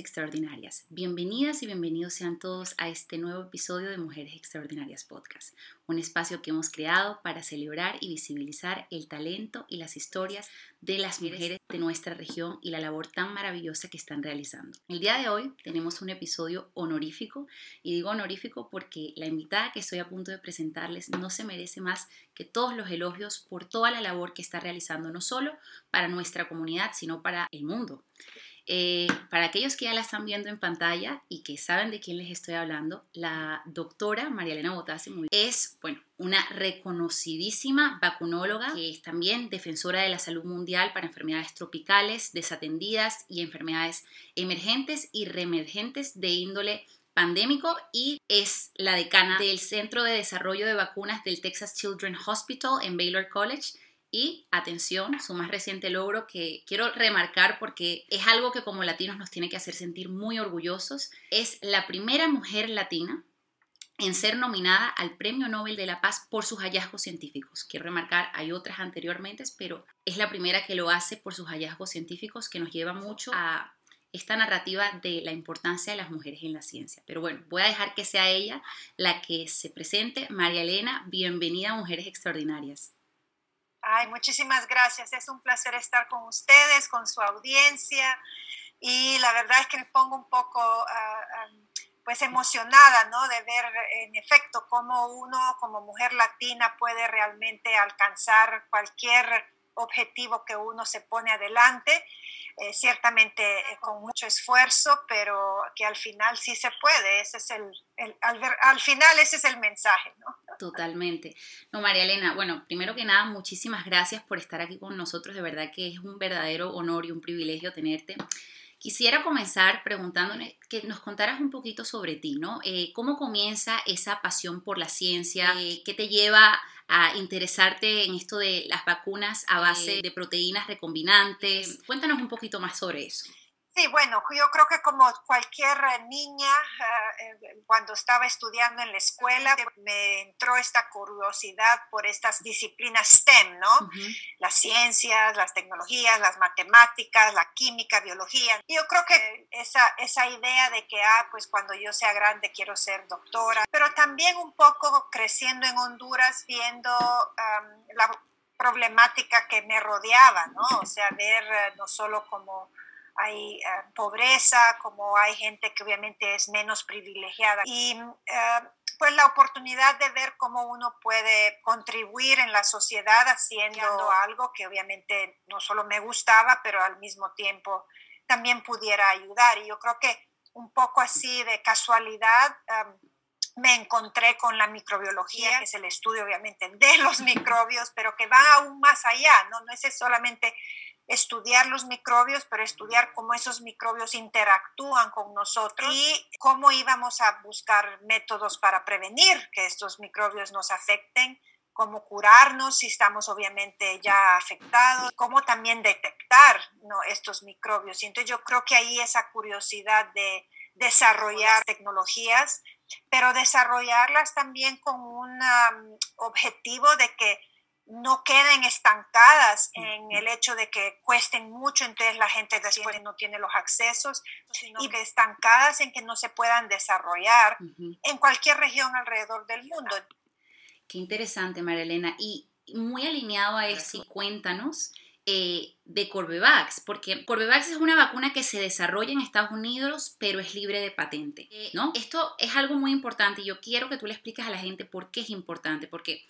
Extraordinarias. Bienvenidas y bienvenidos sean todos a este nuevo episodio de Mujeres Extraordinarias Podcast, un espacio que hemos creado para celebrar y visibilizar el talento y las historias de las mujeres de nuestra región y la labor tan maravillosa que están realizando. El día de hoy tenemos un episodio honorífico y digo honorífico porque la invitada que estoy a punto de presentarles no se merece más que todos los elogios por toda la labor que está realizando no solo para nuestra comunidad, sino para el mundo. Eh, para aquellos que ya la están viendo en pantalla y que saben de quién les estoy hablando, la doctora María Elena Botasi es, bueno, una reconocidísima vacunóloga que es también defensora de la salud mundial para enfermedades tropicales, desatendidas y enfermedades emergentes y reemergentes de índole pandémico y es la decana del Centro de Desarrollo de Vacunas del Texas Children's Hospital en Baylor College y atención, su más reciente logro que quiero remarcar porque es algo que como latinos nos tiene que hacer sentir muy orgullosos, es la primera mujer latina en ser nominada al Premio Nobel de la Paz por sus hallazgos científicos. Quiero remarcar, hay otras anteriormente, pero es la primera que lo hace por sus hallazgos científicos que nos lleva mucho a esta narrativa de la importancia de las mujeres en la ciencia. Pero bueno, voy a dejar que sea ella la que se presente. María Elena, bienvenida Mujeres Extraordinarias. Ay, muchísimas gracias. Es un placer estar con ustedes, con su audiencia. Y la verdad es que me pongo un poco ah, ah, pues emocionada, ¿no? De ver en efecto cómo uno como mujer latina puede realmente alcanzar cualquier objetivo que uno se pone adelante, eh, ciertamente eh, con mucho esfuerzo, pero que al final sí se puede. Ese es el, al, al, final ese es el mensaje, ¿no? Totalmente. No, María Elena, bueno, primero que nada, muchísimas gracias por estar aquí con nosotros. De verdad que es un verdadero honor y un privilegio tenerte. Quisiera comenzar preguntándole que nos contaras un poquito sobre ti, ¿no? Eh, ¿Cómo comienza esa pasión por la ciencia? Eh, ¿Qué te lleva a interesarte en esto de las vacunas a base de proteínas recombinantes? Cuéntanos un poquito más sobre eso. Sí, bueno, yo creo que como cualquier niña, eh, eh, cuando estaba estudiando en la escuela, me entró esta curiosidad por estas disciplinas STEM, ¿no? Las ciencias, las tecnologías, las matemáticas, la química, biología. Yo creo que esa, esa idea de que, ah, pues cuando yo sea grande quiero ser doctora, pero también un poco creciendo en Honduras, viendo la problemática que me rodeaba, ¿no? O sea, ver eh, no solo como hay eh, pobreza, como hay gente que obviamente es menos privilegiada. Y eh, pues la oportunidad de ver cómo uno puede contribuir en la sociedad haciendo algo que obviamente no solo me gustaba, pero al mismo tiempo también pudiera ayudar. Y yo creo que un poco así de casualidad em, me encontré con la microbiología, que es el estudio obviamente de los microbios, pero que va aún más allá, ¿no? No es solamente estudiar los microbios, pero estudiar cómo esos microbios interactúan con nosotros y cómo íbamos a buscar métodos para prevenir que estos microbios nos afecten, cómo curarnos si estamos obviamente ya afectados, cómo también detectar ¿no? estos microbios. Y entonces yo creo que ahí esa curiosidad de desarrollar tecnologías, pero desarrollarlas también con un um, objetivo de que no queden estancadas en el hecho de que cuesten mucho, entonces la gente después no tiene los accesos, sino y que estancadas en que no se puedan desarrollar en cualquier región alrededor del mundo. Qué interesante, María Elena. Y muy alineado a eso, cuéntanos eh, de Corbevax, porque Corbevax es una vacuna que se desarrolla en Estados Unidos, pero es libre de patente, eh, ¿no? Esto es algo muy importante y yo quiero que tú le expliques a la gente por qué es importante, porque,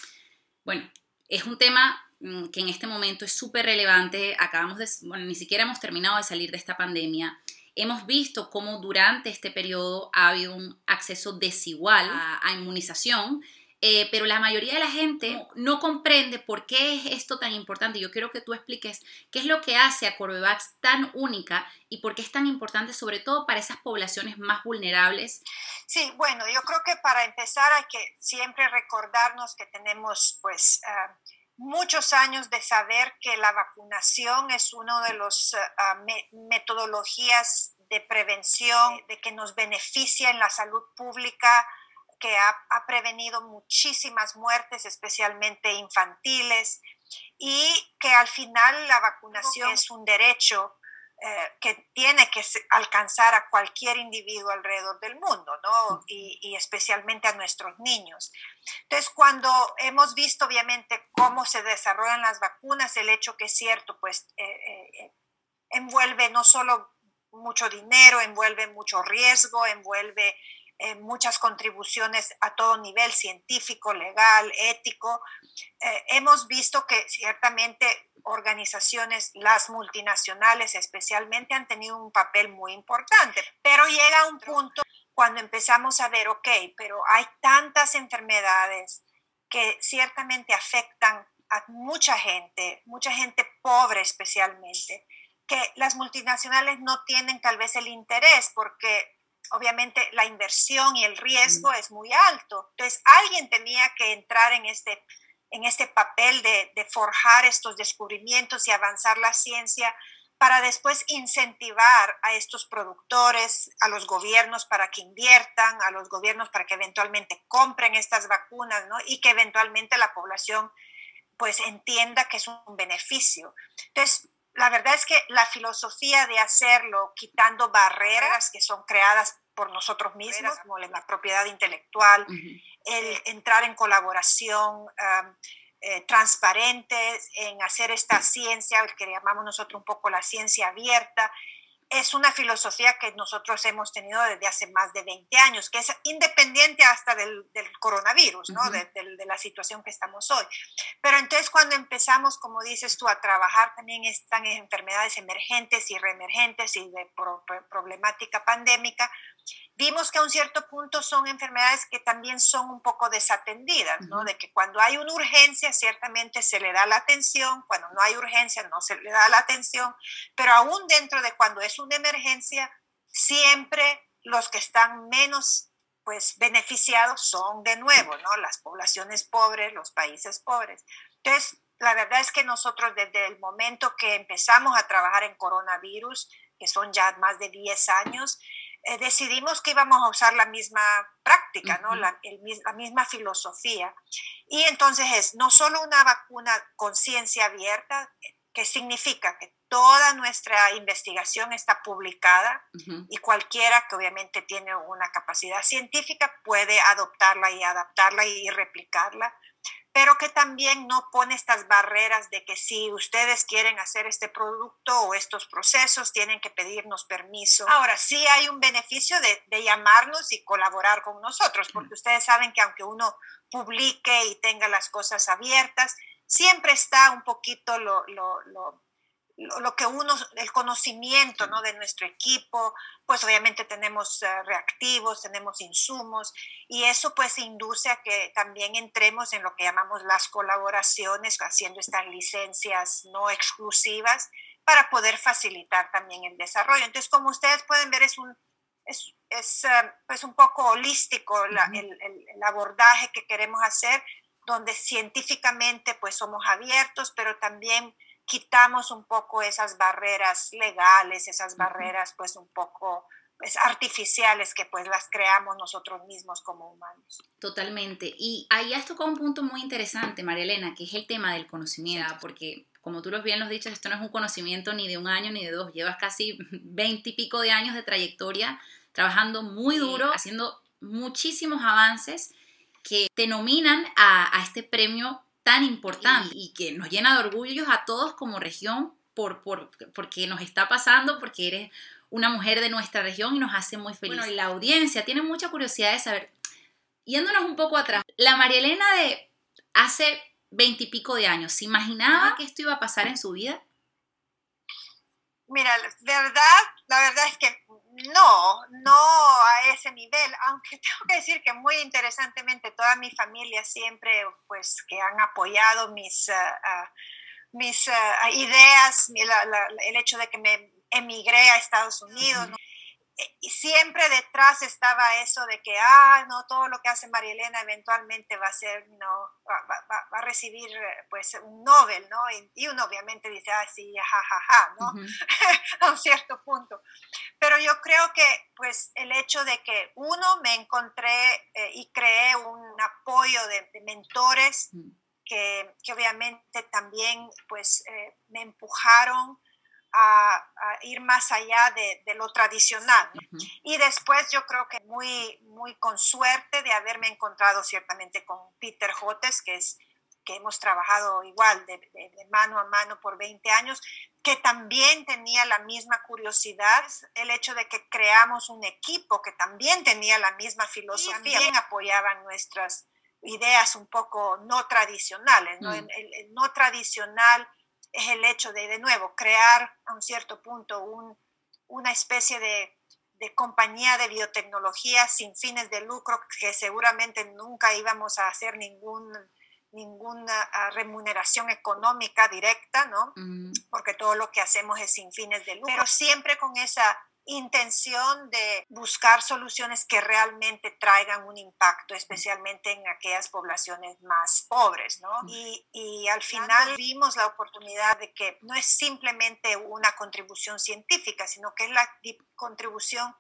bueno, es un tema mm, que en este momento es súper relevante. Acabamos de, ni siquiera hemos terminado de salir de esta pandemia. Hemos visto cómo durante este periodo ha habido un acceso desigual a inmunización eh, pero la mayoría de la gente no comprende por qué es esto tan importante. Yo quiero que tú expliques qué es lo que hace a Corbevax tan única y por qué es tan importante, sobre todo para esas poblaciones más vulnerables. Sí, bueno, yo creo que para empezar hay que siempre recordarnos que tenemos pues... Ah, muchos años de saber que la vacunación es una de las ah, metodologías de prevención, de que nos beneficia en la salud pública, que ha, prevenido muchísimas muertes, especialmente infantiles, y que al final la vacunación es un derecho eh, que tiene que alcanzar a cualquier individuo alrededor del mundo, ¿no? Y, especialmente a nuestros niños. Entonces, cuando hemos visto obviamente cómo se desarrollan las vacunas, el hecho que es cierto, pues eh, eh, envuelve no solo mucho dinero, envuelve mucho riesgo, envuelve eh, muchas contribuciones a todo nivel científico, legal, ético. Eh, hemos visto que ciertamente organizaciones, las multinacionales especialmente, han tenido un papel muy importante, pero llega un punto cuando empezamos a ver, ok, pero hay tantas enfermedades que ciertamente afectan a mucha gente, mucha gente pobre especialmente, que las multinacionales no tienen tal vez el interés porque obviamente la inversión y el riesgo es muy alto. Entonces, alguien tenía que entrar en este, en este papel de, de forjar estos descubrimientos y avanzar la ciencia para después incentivar a estos productores, a los gobiernos para que inviertan, a los gobiernos para que eventualmente compren estas vacunas, ¿no? Y que eventualmente la población pues entienda que es un beneficio. Entonces, la verdad es que la filosofía de hacerlo quitando barreras que son creadas por nosotros mismos, como la propiedad intelectual, el entrar en colaboración eh, transparente, en hacer esta ciencia, el que llamamos nosotros un poco la ciencia abierta, es una filosofía que nosotros hemos tenido desde hace más de 20 años, que es independiente hasta del, coronavirus, ¿no? de, la situación que estamos hoy. Pero entonces cuando empezamos, como dices tú, a trabajar también están en enfermedades emergentes y reemergentes y de problemática pandémica, vimos que a un cierto punto son enfermedades que también son un poco desatendidas, ¿no? De que cuando hay una urgencia ciertamente se le da la atención, cuando no hay urgencia no se le da la atención, pero aún dentro de cuando es una emergencia, siempre los que están menos pues beneficiados son de nuevo, ¿no? Las poblaciones pobres, los países pobres. Entonces, la verdad es que nosotros desde el momento que empezamos a trabajar en coronavirus, que son ya más de 10 años, eh, decidimos que íbamos a usar la misma práctica, ¿no? la, la, misma filosofía. Y entonces es no solo una vacuna con ciencia abierta, que significa que toda nuestra investigación está publicada y cualquiera que obviamente tiene una capacidad científica puede adoptarla y adaptarla y replicarla pero que también no pone estas barreras de que si ustedes quieren hacer este producto o estos procesos, tienen que pedirnos permiso. Ahora, sí hay un beneficio de, de llamarnos y colaborar con nosotros, porque ustedes saben que aunque uno publique y tenga las cosas abiertas, siempre está un poquito lo, lo, lo lo que uno, el conocimiento ¿no? de nuestro equipo, pues obviamente tenemos eh, reactivos, tenemos insumos y eso pues induce a que también entremos en lo que llamamos las colaboraciones, haciendo estas licencias no exclusivas para poder facilitar también el desarrollo. Entonces, como ustedes pueden ver, es un, es, es eh, pues un poco holístico el, el abordaje que queremos hacer, donde científicamente pues somos abiertos, pero también quitamos un poco esas barreras legales, esas barreras pues un poco pues, artificiales que pues las creamos nosotros mismos como humanos. Totalmente. Y ahí has tocado un punto muy interesante, María Elena, que es el tema del conocimiento, porque como tú bien lo has dicho, esto no es un conocimiento ni de un año ni de dos, llevas casi veinte y pico de años de trayectoria trabajando muy duro, haciendo muchísimos avances que te nominan a, a este premio tan importante y, que nos llena de orgullo a todos como región por, por, porque nos está pasando, porque eres una mujer de nuestra región y nos hace muy. Bueno, y la audiencia tiene mucha curiosidad de saber, yéndonos un poco atrás, la María Elena de hace veintipico de años, ¿se imaginaba que esto iba a pasar en su vida? Mira, verdad, la verdad es que no, no aunque tengo que decir que muy interesantemente toda mi familia siempre, pues, que han apoyado mis, ah, mis ah, ideas, el hecho de que me emigré a Estados Unidos, y siempre detrás estaba eso de que, ah, no, todo lo que hace María Elena eventualmente va a ser, no, va, a recibir pues un Nobel, ¿no? Y, uno obviamente dice, ah, sí, jajaja, ja, ¿no? a un cierto punto. Pero yo creo que pues el hecho de que uno me encontré eh, y creé un apoyo de, mentores que, que, obviamente también pues eh, me empujaron a, ir más allá de, lo tradicional. Y después yo creo que muy, muy con suerte de haberme encontrado ciertamente con Peter Hotes, que es que hemos trabajado igual de, mano a mano por 20 años, que también tenía la misma curiosidad, el hecho de que creamos un equipo que también tenía la misma filosofía, también apoyaban nuestras ideas un poco no tradicionales. ¿no? Mm. El, no tradicional es el hecho de, de nuevo, crear a un cierto punto un, una especie de, de compañía de biotecnología sin fines de lucro que seguramente nunca íbamos a hacer ningún ninguna ah, remuneración económica directa, ¿no? Mm. Porque todo lo que hacemos es sin fines de lucro, pero siempre con esa intención de buscar soluciones que realmente traigan un impacto, especialmente en aquellas poblaciones más pobres, ¿no? Y, y, al final vimos la oportunidad de que no es simplemente una contribución científica, sino que es la contribución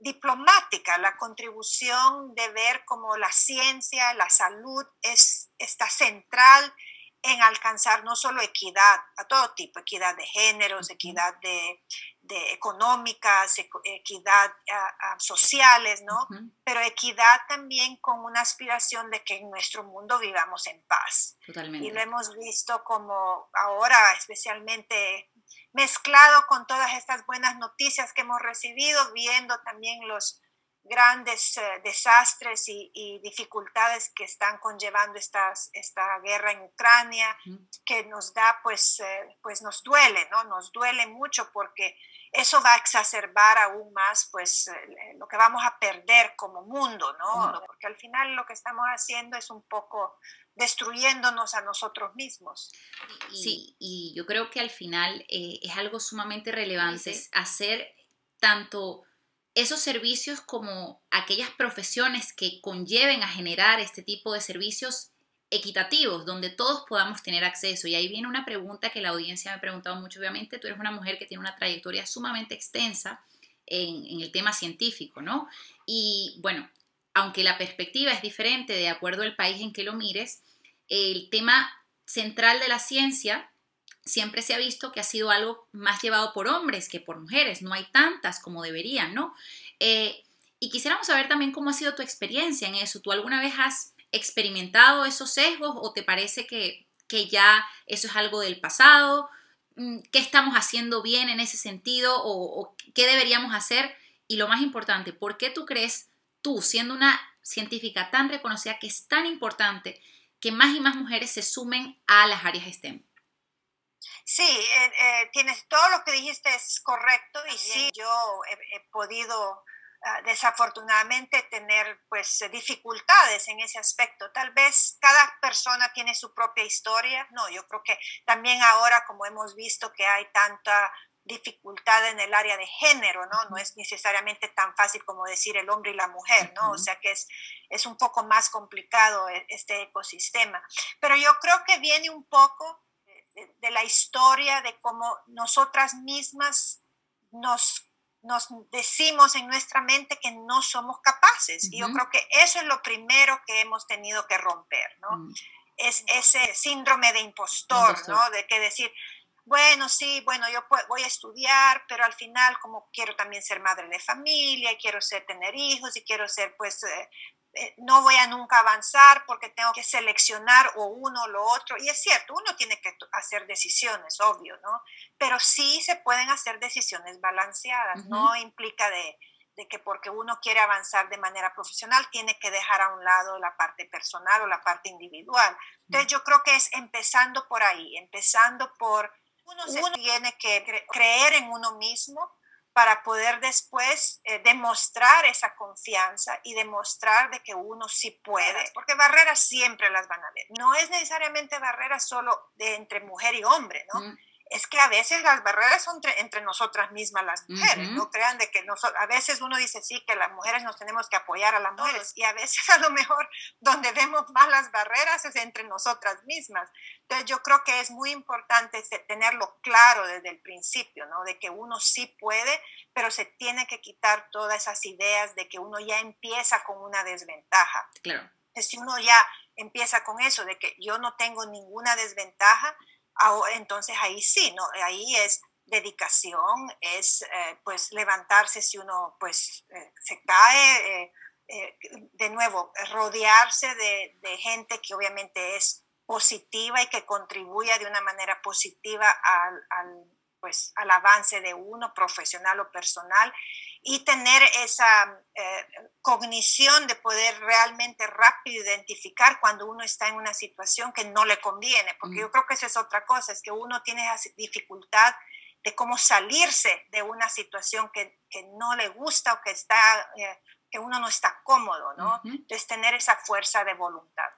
diplomática, la contribución de ver cómo la ciencia, la salud es, está central en alcanzar no solo equidad a todo tipo, equidad de géneros, equidad de, de económicas, equidad sociales, ¿no? Pero equidad también con una aspiración de que en nuestro mundo vivamos en paz. Totalmente. Y lo hemos visto como ahora, especialmente mezclado con todas estas buenas noticias que hemos recibido, viendo también los grandes eh, desastres y, dificultades que están conllevando estas, esta guerra en Ucrania, que nos da, pues, eh, pues nos duele, ¿no? Nos duele mucho porque eso va a exacerbar aún más, pues, eh, lo que vamos a perder como mundo, ¿no? Porque al final lo que estamos haciendo es un poco destruyéndonos a nosotros mismos. Sí, y yo creo que al final es algo sumamente relevante hacer tanto esos servicios como aquellas profesiones que conlleven a generar este tipo de servicios equitativos, donde todos podamos tener acceso. Y ahí viene una pregunta que la audiencia me ha preguntado mucho. Obviamente, tú eres una mujer que tiene una trayectoria sumamente extensa en, el tema científico, ¿no? Y bueno, aunque la perspectiva es diferente de acuerdo al país en que lo mires, el tema central de la ciencia siempre se ha visto que ha sido algo más llevado por hombres que por mujeres, no hay tantas como deberían, ¿no? Eh, y quisiéramos saber también cómo ha sido tu experiencia en eso. ¿Tú alguna vez has experimentado esos sesgos o te parece que, ya eso es algo del pasado? Mm, ¿Qué estamos haciendo bien en ese sentido o, o qué deberíamos hacer? Y lo más importante, ¿por qué tú crees, tú siendo una científica tan reconocida, que es tan importante que más y más mujeres se sumen a las áreas STEM? Sí, eh, eh, tienes todo lo que dijiste es correcto y sí, yo he, podido ah, desafortunadamente tener pues dificultades en ese aspecto. Tal vez cada persona tiene su propia historia. No, yo creo que también ahora como hemos visto que hay tanta dificultad en el área de género, ¿no? No es necesariamente tan fácil como decir el hombre y la mujer, ¿no? O sea que es, es un poco más complicado e, este ecosistema. Pero yo creo que viene un poco de, la historia, de cómo nosotras mismas nos, nos decimos en nuestra mente que no somos capaces. Y yo creo que eso es lo primero que hemos tenido que romper, ¿no? Mm. Es ese síndrome de impostor, ¿no? De que decir, bueno, sí, bueno, yo voy a estudiar, pero al final como quiero también ser madre de familia, y quiero ser tener hijos y quiero ser pues eh, no voy a nunca avanzar porque tengo que seleccionar o uno o lo otro. Y es cierto, uno tiene que hacer decisiones, obvio, ¿no? Pero sí se pueden hacer decisiones balanceadas, no implica de, que porque uno quiere avanzar de manera profesional tiene que dejar a un lado la parte personal o la parte individual. Entonces yo creo que es empezando por ahí, empezando por uno, uno tiene que creer en uno mismo, para poder después eh, demostrar esa confianza y demostrar de que uno sí puede, porque barreras siempre las van a haber. No es necesariamente barreras solo de entre mujer y hombre, ¿no? Mm es que a veces las barreras son entre, nosotras mismas las mujeres, no crean de que a veces uno dice sí que las mujeres nos tenemos que apoyar a las mujeres y a veces a lo mejor donde vemos más las barreras es entre nosotras mismas. Entonces yo creo que es muy importante tenerlo claro desde el principio, ¿no? De que uno sí puede, pero se tiene que quitar todas esas ideas de que uno ya empieza con una desventaja. Claro. si uno ya empieza con eso de que yo no tengo ninguna desventaja, entonces ahí sí, ¿no? Ahí es dedicación, es eh, pues levantarse si uno pues eh, se cae, eh, de nuevo, rodearse de, gente que obviamente es positiva y que contribuya de una manera positiva al, pues, al avance de uno, profesional o personal, y tener esa cognición de poder realmente rápido identificar cuando uno está en una situación que no le conviene, porque yo creo que esa es otra cosa, es que uno tiene esa dificultad de cómo salirse de una situación que, no le gusta o que, está, eh, que uno no está cómodo, ¿no? Es tener esa fuerza de voluntad.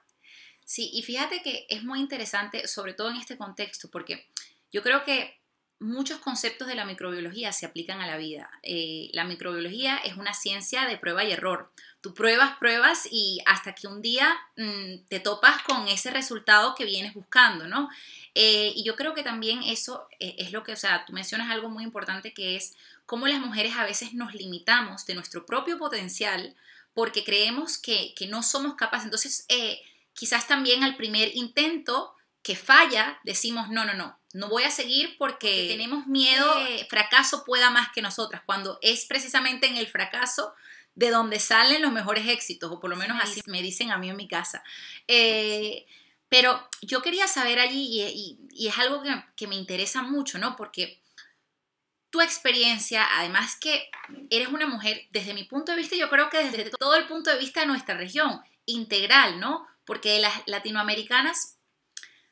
Sí, y fíjate que es muy interesante, sobre todo en este contexto, porque yo creo que muchos conceptos de la microbiología se aplican a la vida. Eh, la microbiología es una ciencia de prueba y error. Tú pruebas, pruebas y hasta que un día mm, te topas con ese resultado que vienes buscando, ¿no? Eh, y yo creo que también eso eh, es lo que, o sea, tú mencionas algo muy importante que es cómo las mujeres a veces nos limitamos de nuestro propio potencial porque creemos que, no somos capaces. Entonces, eh, quizás también al primer intento que falla, decimos, no, no, no, no voy a seguir porque tenemos miedo que fracaso pueda más que nosotras, cuando es precisamente en el fracaso de donde salen los mejores éxitos, o por lo menos así me dicen a mí en mi casa. Pero yo quería saber allí, y, es algo que, me interesa mucho, ¿no? Porque tu experiencia, además que eres una mujer, desde mi punto de vista, yo creo que desde todo el punto de vista de nuestra región, integral, ¿no? Porque las latinoamericanas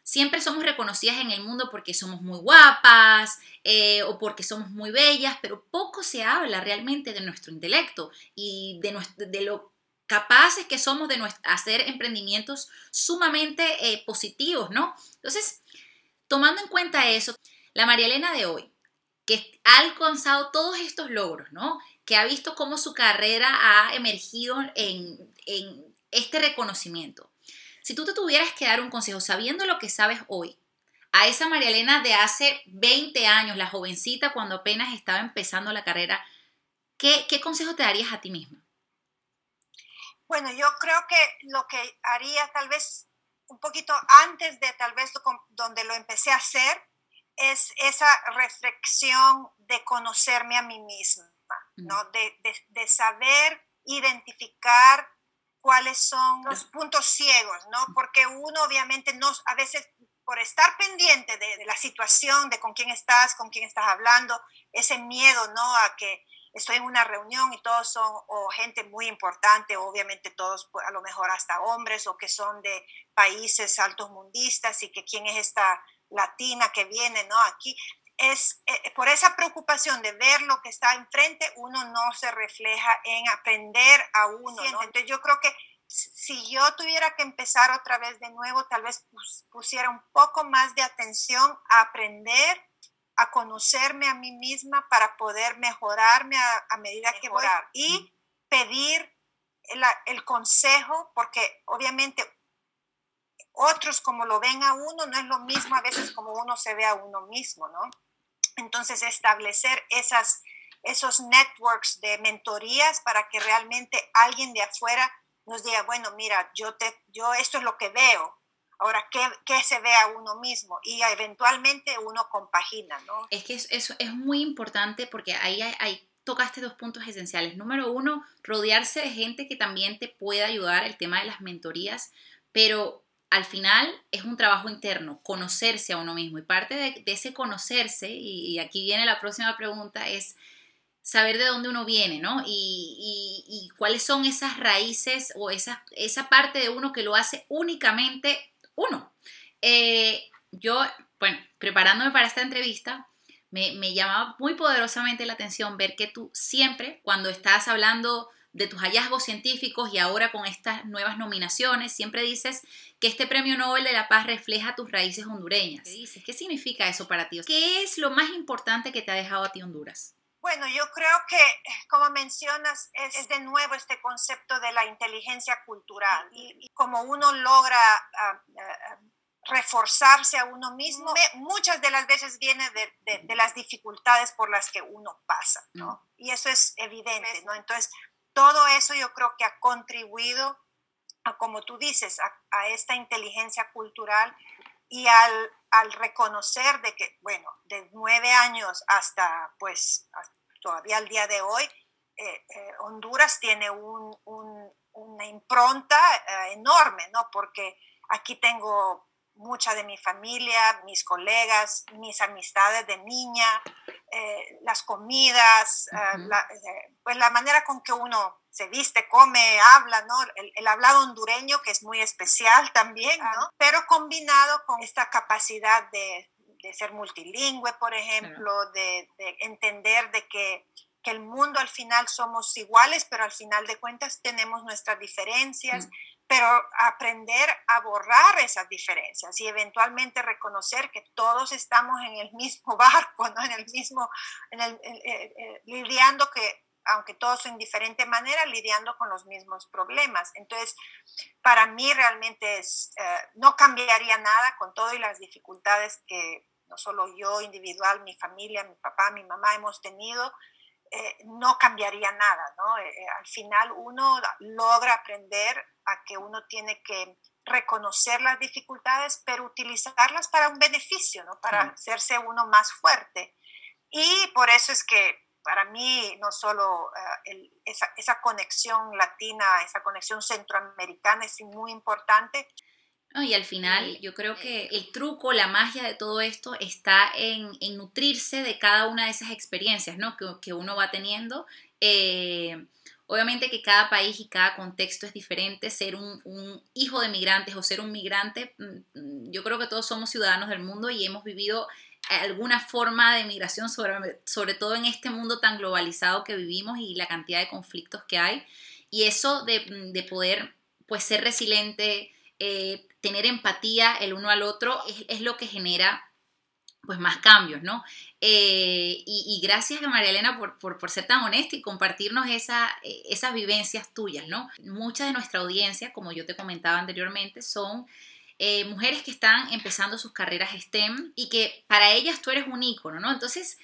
siempre somos reconocidas en el mundo porque somos muy guapas eh, o porque somos muy bellas, pero poco se habla realmente de nuestro intelecto y de, lo capaces que somos de hacer emprendimientos sumamente eh, positivos, ¿no? Entonces, tomando en cuenta eso, la María Elena de hoy, que ha alcanzado todos estos logros, ¿no? Que ha visto cómo su carrera ha emergido en este reconocimiento. Si tú te tuvieras que dar un consejo, sabiendo lo que sabes hoy, a esa María Elena de hace 20 años, la jovencita cuando apenas estaba empezando la carrera, ¿qué, qué consejo te darías a ti misma? Bueno, yo creo que lo que haría tal vez un poquito antes de tal vez donde lo empecé a hacer es esa reflexión de conocerme a mí misma, ¿no? De, saber identificar cuáles son los puntos ciegos, ¿no? Porque uno obviamente no, a veces por estar pendiente de, de, la situación, de con quién estás, con quién estás hablando, ese miedo, ¿no? A que estoy en una reunión y todos son o gente muy importante, obviamente todos pues, a lo mejor hasta hombres o que son de países altos mundistas y que quién es esta latina que viene, ¿no? Aquí es eh, por esa preocupación de ver lo que está enfrente, uno no se refleja en aprender a uno, ¿no? Entonces yo creo que si yo tuviera que empezar otra vez de nuevo, tal vez pusiera un poco más de atención a aprender a conocerme a mí misma para poder mejorarme a, medida que voy y pedir el, consejo, porque obviamente otros como lo ven a uno no es lo mismo a veces como uno se ve a uno mismo, ¿no? Entonces establecer esas, esos networks de mentorías para que realmente alguien de afuera nos diga, bueno, mira, yo, te, yo esto es lo que veo, Ahora, ¿qué, se ve a uno mismo? Y eventualmente uno compagina, ¿no? Es que eso es, muy importante porque ahí hay, tocaste dos puntos esenciales. Número uno, rodearse de gente que también te pueda ayudar, el tema de las mentorías, pero al final es un trabajo interno, conocerse a uno mismo. Y parte de, ese conocerse, y, aquí viene la próxima pregunta, es saber de dónde uno viene, ¿no? Y, cuáles son esas raíces o esa, esa parte de uno que lo hace únicamente uno. Eh, yo, bueno, preparándome para esta entrevista, me, llamaba muy poderosamente la atención ver que tú siempre, cuando estás hablando de tus hallazgos científicos y ahora con estas nuevas nominaciones, siempre dices que este premio Nobel de la Paz refleja tus raíces hondureñas. ¿Qué dices? ¿Qué significa eso para ti? ¿Qué es lo más importante que te ha dejado a ti Honduras? Bueno, yo creo que, como mencionas, es, de nuevo este concepto de la inteligencia cultural y, como uno logra ah, ah, reforzarse a uno mismo, muchas de las veces viene de, las dificultades por las que uno pasa, ¿no? Y eso es evidente, ¿no? Entonces, todo eso yo creo que ha contribuido a, como tú dices, a, esta inteligencia cultural y al al reconocer de que, bueno, de nueve años hasta, pues, todavía al día de hoy, eh, eh, Honduras tiene una impronta eh, enorme, ¿no? Porque aquí tengo mucha de mi familia, mis colegas, mis amistades de niña, las comidas, la, pues la manera con que uno se viste, come, habla, ¿no? El, hablado hondureño, que es muy especial también, ¿no? Pero combinado con esta capacidad de, ser multilingüe, por ejemplo, de, entender de que, el mundo al final somos iguales, pero al final de cuentas tenemos nuestras diferencias. Pero aprender a borrar esas diferencias y eventualmente reconocer que todos estamos en el mismo barco, ¿no? En el mismo, en el, eh, eh, lidiando que aunque todos en diferente manera, lidiando con los mismos problemas. Entonces, para mí realmente es, eh, no cambiaría nada con todo y las dificultades que no solo yo individual, mi familia, mi papá, mi mamá hemos tenido, eh, no cambiaría nada, ¿no? Eh, al final uno logra aprender a que uno tiene que reconocer las dificultades, pero utilizarlas para un beneficio, ¿no? Para hacerse uno más fuerte. Y por eso es que para mí no solo eh, esa, conexión latina, esa conexión centroamericana es muy importante. y al final yo creo que el truco, la magia de todo esto está en, nutrirse de cada una de esas experiencias ¿no? que, uno va teniendo. Eh, obviamente que cada país y cada contexto es diferente. Ser un, hijo de migrantes o ser un migrante, mm, mm, yo creo que todos somos ciudadanos del mundo y hemos vivido alguna forma de migración, sobre, todo en este mundo tan globalizado que vivimos y la cantidad de conflictos que hay. Y eso de, poder pues ser resiliente, eh, tener empatía el uno al otro, es, lo que genera pues más cambios, ¿no? Eh, y, gracias a María Elena por, por, ser tan honesta y compartirnos esa, eh, esas vivencias tuyas, ¿no? Mucha de nuestra audiencia, como yo te comentaba anteriormente, son eh, mujeres que están empezando sus carreras STEM y que para ellas tú eres un ícono, ¿no? Entonces,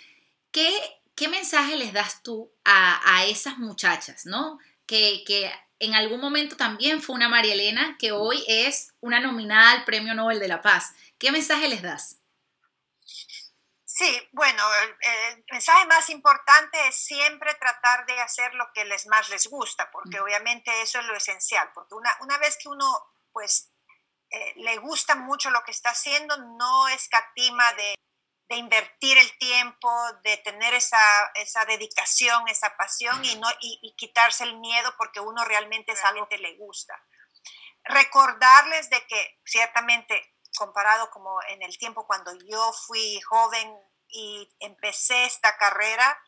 ¿qué, qué mensaje les das tú a, esas muchachas, ¿no? Que, que, en algún momento también fue una María Elena, que hoy es una nominada al Premio Nobel de la Paz. ¿Qué mensaje les das? Sí, bueno, el, mensaje más importante es siempre tratar de hacer lo que les más les gusta, porque obviamente eso es lo esencial, porque una, una vez que uno pues eh, le gusta mucho lo que está haciendo, no escatima de, de invertir el tiempo, de tener esa, esa dedicación, esa pasión y, no, y, quitarse el miedo porque uno realmente es algo que le gusta. Recordarles de que ciertamente comparado como en el tiempo cuando yo fui joven y empecé esta carrera,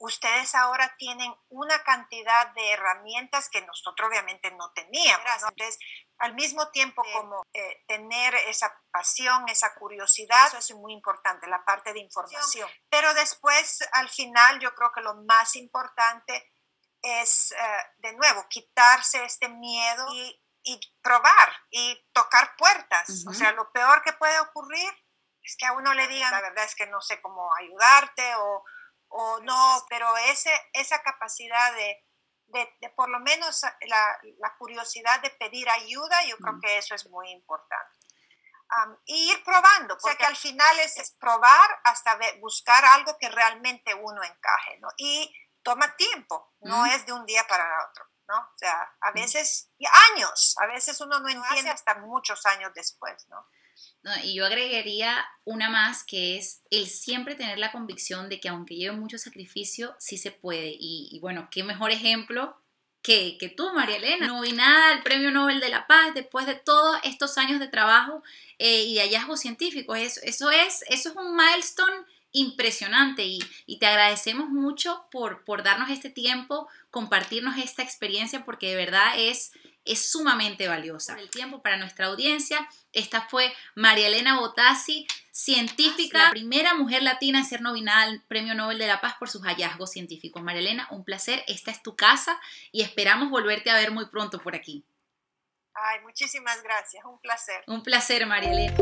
ustedes ahora tienen una cantidad de herramientas que nosotros obviamente no teníamos. Entonces, al mismo tiempo como eh, tener esa pasión, esa curiosidad, eso es muy importante, la parte de información. Pero después, al final, yo creo que lo más importante es, eh, de nuevo, quitarse este miedo y, probar y tocar puertas. O sea, lo peor que puede ocurrir es que a uno le digan, la verdad es que no sé cómo ayudarte o, o no, pero ese, esa capacidad de de, por lo menos la, la, curiosidad de pedir ayuda, yo creo mm. que eso es muy importante. y ir probando, porque al final es, probar hasta buscar algo que realmente uno encaje, ¿no? Y toma tiempo, no mm. es de un día para otro, ¿no? O sea, a mm. veces, años, a veces uno no entiende hasta muchos años después, ¿no? y yo agregaría una más que es el siempre tener la convicción de que aunque lleve mucho sacrificio, sí se puede. Y, bueno, qué mejor ejemplo que, que, tú, María Elena, nominada al Premio Nobel de la Paz después de todos estos años de trabajo eh, y de hallazgos científicos. Eso, eso, es, eso es un milestone impresionante y, y, te agradecemos mucho por, por darnos este tiempo, compartirnos esta experiencia porque de verdad es es sumamente valiosa. El tiempo para nuestra audiencia. Esta fue María Elena Botassi, científica, la primera mujer latina en ser nominada al Premio Nobel de la Paz por sus hallazgos científicos. María Elena, un placer. Esta es tu casa y esperamos volverte a ver muy pronto por aquí. Ay, muchísimas gracias. Un placer. Un placer, María Elena.